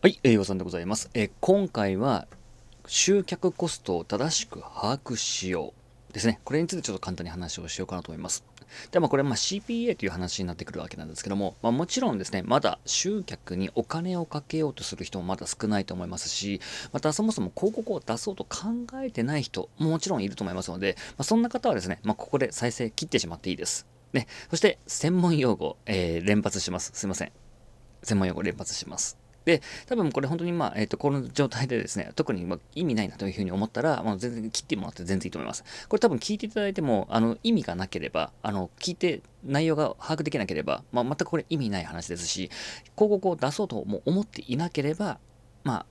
はい、栄養さんでございます。え今回は集客コストを正しく把握しようですね。これについてちょっと簡単に話をしようかなと思います。でもこれま CPA という話になってくるわけなんですけども、まあ、もちろんですね、まだ集客にお金をかけようとする人もまだ少ないと思いますし、またそもそも広告を出そうと考えてない人ももちろんいると思いますので、まあ、そんな方はですね、ま、ここで再生切ってしまっていいです。ね、そして専門用語、えー、連発します。すいません。専門用語連発します。で、多分これ本当にまあ、えっ、ー、と、この状態でですね、特にま意味ないなというふうに思ったら、まあ全然切ってもらって全然いいと思います。これ多分聞いていただいても、あの、意味がなければ、あの、聞いて内容が把握できなければ、まあ、全くこれ意味ない話ですし、広告を出そうとも思っていなければ、ま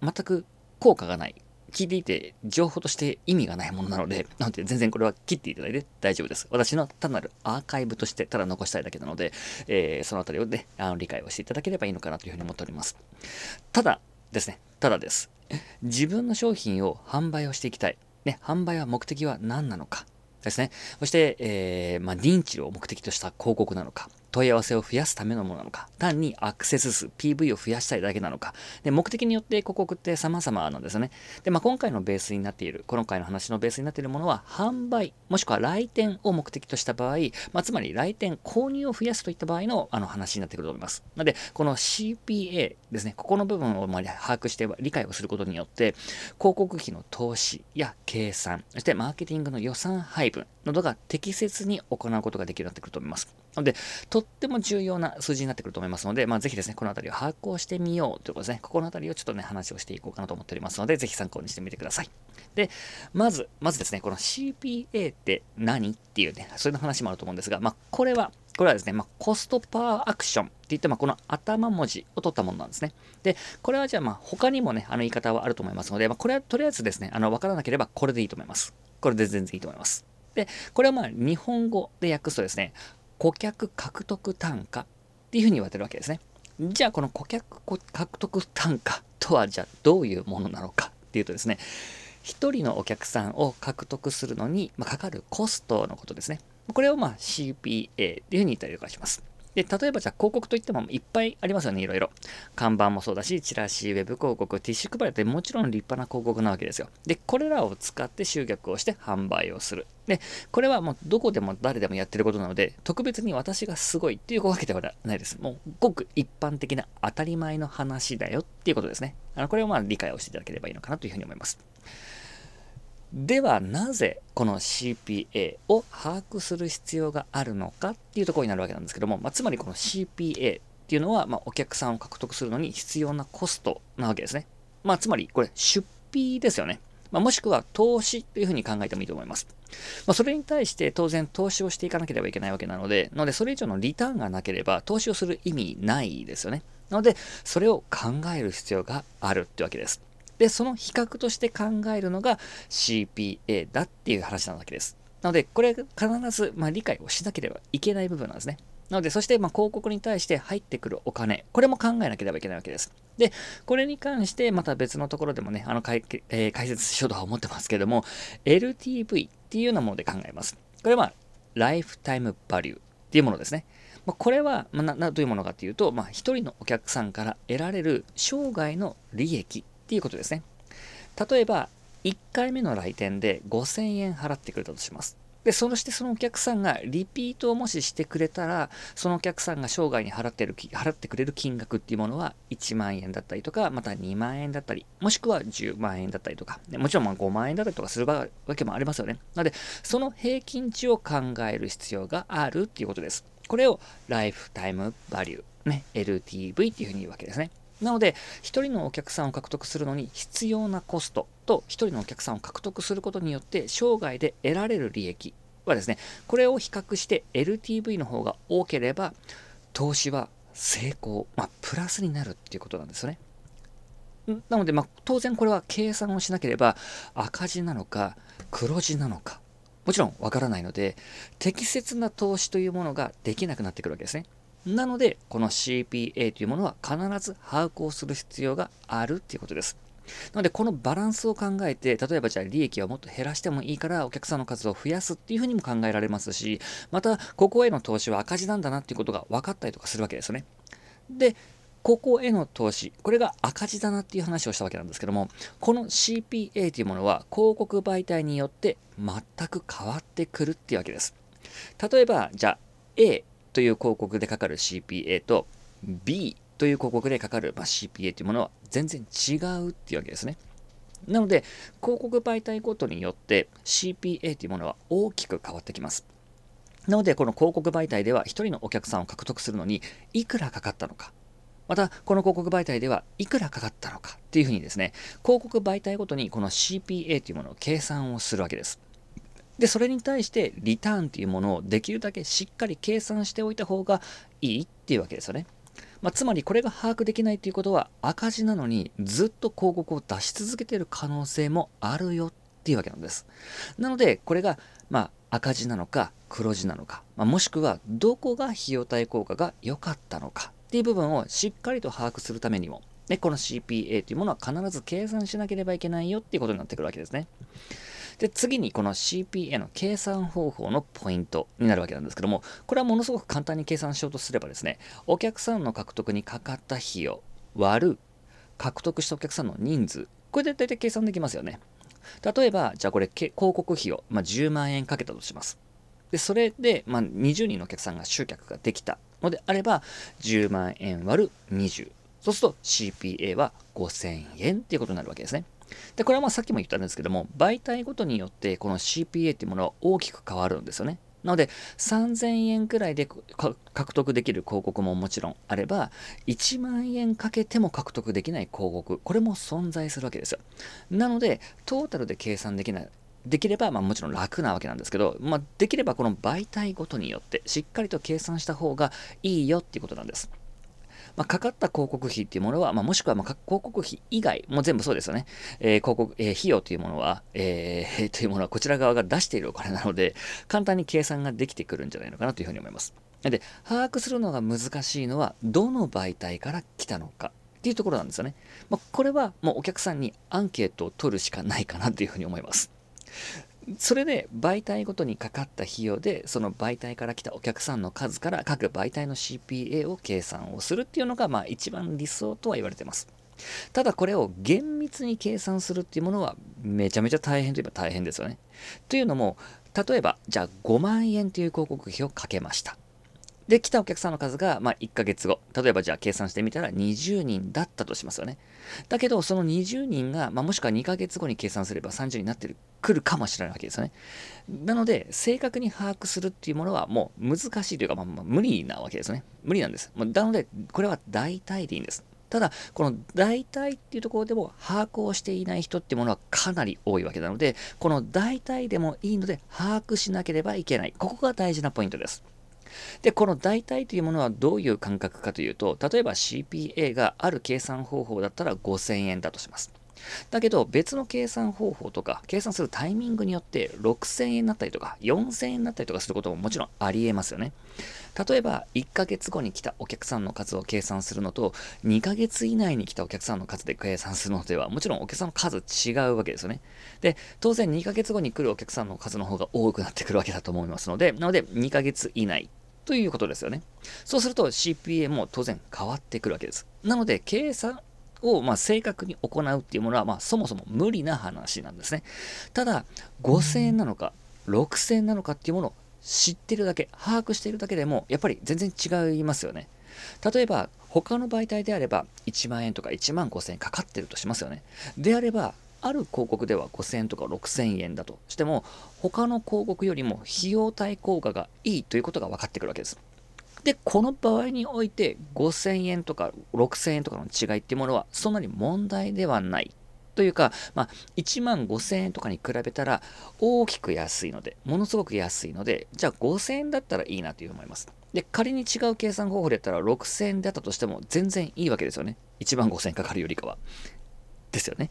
あ、全く効果がない聞いていて情報として意味がないものなので、なので全然これは切っていただいて大丈夫です。私の単なるアーカイブとしてただ残したいだけなので、えー、そのあたりをね、あの理解をしていただければいいのかなというふうに思っております。ただですね、ただです。自分の商品を販売をしていきたい。ね、販売は目的は何なのか。ですね。そして、えー、まあ、認知を目的とした広告なのか。問い合わせを増やすためのものなのか、単にアクセス数、PV を増やしたいだけなのか、で目的によって広告って様々なんですよね。で、まあ、今回のベースになっている、今回の話のベースになっているものは、販売、もしくは来店を目的とした場合、まあ、つまり来店、購入を増やすといった場合のあの話になってくると思います。なので、この CPA ですね、ここの部分をま把握して理解をすることによって、広告費の投資や計算、そしてマーケティングの予算配分などが適切に行うことができるようになってくると思います。なので、とっても重要な数字になってくると思いますので、まあ、ぜひですね、このあたりを把握をしてみようということですね。ここのあたりをちょっとね、話をしていこうかなと思っておりますので、ぜひ参考にしてみてください。で、まず、まずですね、この CPA って何っていうね、そういう話もあると思うんですが、まあ、これは、これはですね、まあ、コストパーアクションって言って、まあ、この頭文字を取ったものなんですね。で、これはじゃあ、まあ、他にもね、あの言い方はあると思いますので、まあ、これはとりあえずですね、あの、わからなければこれでいいと思います。これで全然いいと思います。で、これはまあ、日本語で訳すとですね、顧客獲得単価っていうふうに言われてるわけですね。じゃあこの顧客獲得単価とはじゃあどういうものなのかっていうとですね、1人のお客さんを獲得するのに、まかかるコストのことですね。これをまあ CPA っていうふうに言ったりとかします。で、例えばじゃあ広告といってもいっぱいありますよね、いろいろ。看板もそうだし、チラシ、ウェブ広告、ティッシュ配りってもちろん立派な広告なわけですよ。で、これらを使って集客をして販売をする。で、これはもうどこでも誰でもやってることなので、特別に私がすごいっていうわけではないです。もうごく一般的な当たり前の話だよっていうことですね。あのこれをまあ理解をしていただければいいのかなというふうに思います。ではなぜこの CPA を把握する必要があるのかっていうところになるわけなんですけども、まあ、つまりこの CPA っていうのは、まあ、お客さんを獲得するのに必要なコストなわけですね。まあ、つまりこれ出費ですよね。まあ、もしくは投資というふうに考えてもいいと思います。まあ、それに対して当然投資をしていかなければいけないわけなので、のでそれ以上のリターンがなければ投資をする意味ないですよね。なので、それを考える必要があるってわけです。で、その比較として考えるのが CPA だっていう話なわけです。なので、これ必ず、まあ、理解をしなければいけない部分なんですね。なので、そして、ま広告に対して入ってくるお金、これも考えなければいけないわけです。で、これに関して、また別のところでもね、あの解、えー、解説しようとは思ってますけども、LTV っていうようなもので考えます。これは、ライフタイムバリューっていうものですね。まこれは、まなどういうものかっていうと、まあ、1人のお客さんから得られる生涯の利益っていうことですね。例えば、1回目の来店で5000円払ってくれたとします。で、そしてそのお客さんがリピートをもししてくれたら、そのお客さんが生涯に払ってる、払ってくれる金額っていうものは1万円だったりとか、また2万円だったり、もしくは10万円だったりとか、もちろんま5万円だったりとかするわけもありますよね。なので、その平均値を考える必要があるっていうことです。これをライフタイムバリュー、ね、LTV っていうふうに言うわけですね。なので、1人のお客さんを獲得するのに必要なコストと1人のお客さんを獲得することによって生涯で得られる利益はですね、これを比較して LTV の方が多ければ、投資は成功、まあ、プラスになるっていうことなんですよね。なので、まあ、当然これは計算をしなければ赤字なのか黒字なのかもちろんわからないので適切な投資というものができなくなってくるわけですね。なので、この CPA というものは必ず把握をする必要があるっていうことです。なので、このバランスを考えて、例えばじゃあ利益をもっと減らしてもいいからお客さんの数を増やすっていうふうにも考えられますし、また、ここへの投資は赤字なんだなっていうことが分かったりとかするわけですよね。で、ここへの投資、これが赤字だなっていう話をしたわけなんですけども、この CPA というものは広告媒体によって全く変わってくるっていうわけです。例えば、じゃあ A という広告でかかる CPA と B という広告でかかる、ま CPA というものは全然違うっていうわけですね。なので、広告媒体ごとによって CPA というものは大きく変わってきます。なので、この広告媒体では1人のお客さんを獲得するのにいくらかかったのか。また、この広告媒体ではいくらかかったのかっていうふうにですね、広告媒体ごとにこの CPA というものを計算をするわけです。で、それに対してリターンというものをできるだけしっかり計算しておいた方がいいっていうわけですよね。まあ、つまりこれが把握できないということは赤字なのにずっと広告を出し続けている可能性もあるよっていうわけなんです。なので、これが、まあ、赤字なのか黒字なのか、まあ、もしくはどこが費用対効果が良かったのかっていう部分をしっかりと把握するためにも、ね、この CPA というものは必ず計算しなければいけないよっていうことになってくるわけですね。で、次にこの CPA の計算方法のポイントになるわけなんですけども、これはものすごく簡単に計算しようとすればですね、お客さんの獲得にかかった費用割る獲得したお客さんの人数、これで大体計算できますよね。例えば、じゃあこれ広告費用、まあ、10万円かけたとします。で、それで、まあ、20人のお客さんが集客ができたのであれば、10万円割る20。そうすると CPA は5000円っていうことになるわけですね。で、これはまあさっきも言ったんですけども、媒体ごとによってこの CPA っていうものは大きく変わるんですよね。なので、3000円くらいで獲得できる広告ももちろんあれば、1万円かけても獲得できない広告、これも存在するわけですよ。なので、トータルで計算できない、できれば、まあ、もちろん楽なわけなんですけど、まあ、できればこの媒体ごとによってしっかりと計算した方がいいよっていうことなんです。まあ、かかった広告費っていうものは、まあ、もしくはま広告費以外、もう全部そうですよね。えー、広告、えー、費用というものは、えー、というものはこちら側が出しているお金なので、簡単に計算ができてくるんじゃないのかなというふうに思います。で、把握するのが難しいのは、どの媒体から来たのか。っていうところなんですよね。まあ、これはもうお客さんにアンケートを取るしかないかなというふうに思います。それで媒体ごとにかかった費用でその媒体から来たお客さんの数から各媒体の CPA を計算をするっていうのがまあ一番理想とは言われてます。ただこれを厳密に計算するっていうものはめちゃめちゃ大変といえば大変ですよね。というのも例えばじゃあ5万円という広告費をかけました。で、来たお客さんの数が、まあ、1ヶ月後。例えば、じゃあ計算してみたら20人だったとしますよね。だけど、その20人が、まあ、もしくは2ヶ月後に計算すれば30人になってくるかもしれないわけですよね。なので、正確に把握するっていうものはもう難しいというか、まあ、まあ、無理なわけですね。無理なんです。なので、これは大体でいいんです。ただ、この大体っていうところでも把握をしていない人っていうものはかなり多いわけなので、この大体でもいいので把握しなければいけない。ここが大事なポイントです。で、この代替というものはどういう感覚かというと、例えば CPA がある計算方法だったら5000円だとします。だけど別の計算方法とか計算するタイミングによって6000円になったりとか4000円になったりとかすることももちろんありえますよね。例えば1ヶ月後に来たお客さんの数を計算するのと2ヶ月以内に来たお客さんの数で計算するのではもちろんお客さんの数違うわけですよね。で、当然2ヶ月後に来るお客さんの数の方が多くなってくるわけだと思いますので、なので2ヶ月以内ということですよね。そうすると CPA も当然変わってくるわけです。なので、計算をま正確に行うっていうものは、ま、そもそも無理な話なんですね。ただ、5000円なのか、6000円なのかっていうものを知ってるだけ、把握しているだけでも、やっぱり全然違いますよね。例えば、他の媒体であれば、1万円とか1万5000円かかってるとしますよね。であれば、ある広告では5000円とか6000円だとしても、他の広告よりも費用対効果がいいということが分かってくるわけです。で、この場合において5000円とか6000円とかの違いっていうものはそんなに問題ではない。というか、まあ、1万5000円とかに比べたら大きく安いので、ものすごく安いので、じゃあ5000円だったらいいなというふうに思います。で、仮に違う計算方法でやったら6000円だったとしても全然いいわけですよね。1万5000円かかるよりかは。ですよね。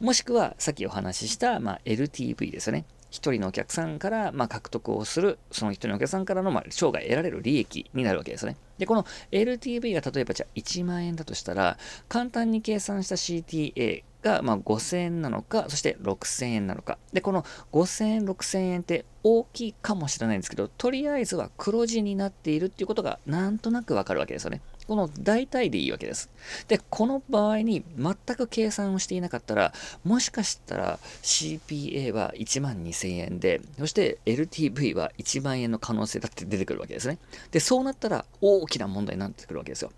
もしくは、さっきお話しした、まあ、LTV ですよね。1人のお客さんから、まあ、獲得をする、その1人のお客さんからの、まあ、生涯得られる利益になるわけですね。で、この LTV が例えばじゃあ1万円だとしたら、簡単に計算した CTA がま5000円なのか、そして6000円なのか。で、この5000円、6000円って大きいかもしれないんですけど、とりあえずは黒字になっているっていうことがなんとなくわかるわけですよね。この大体でいいわけです。で、この場合に全く計算をしていなかったら、もしかしたら CPA は1万2000円で、そして LTV は1万円の可能性だって出てくるわけですね。で、そうなったら大きな問題になってくるわけですよ。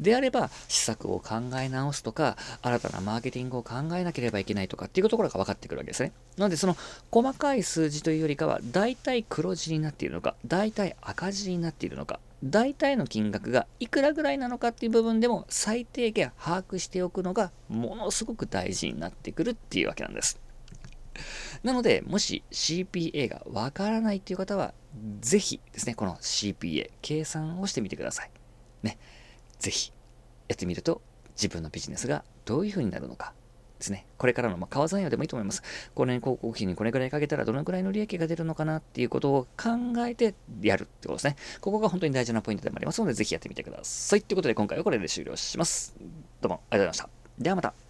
であれば、施策を考え直すとか、新たなマーケティングを考えなければいけないとかっていうところが分かってくるわけですね。なので、その細かい数字というよりかは、大体黒字になっているのか、大体赤字になっているのか、大体の金額がいくらぐらいなのかっていう部分でも最低限把握しておくのがものすごく大事になってくるっていうわけなんです。なので、もし CPA がわからないっていう方は、ぜひですね、この CPA、計算をしてみてください。ね。ぜひやってみると自分のビジネスがどういう風になるのかですね。これからの、まあ、川山用でもいいと思います。5年広告費にこれぐらいかけたらどのくらいの利益が出るのかなっていうことを考えてやるってことですね。ここが本当に大事なポイントでもありますので、ぜひやってみてください。ということで今回はこれで終了します。どうもありがとうございました。ではまた。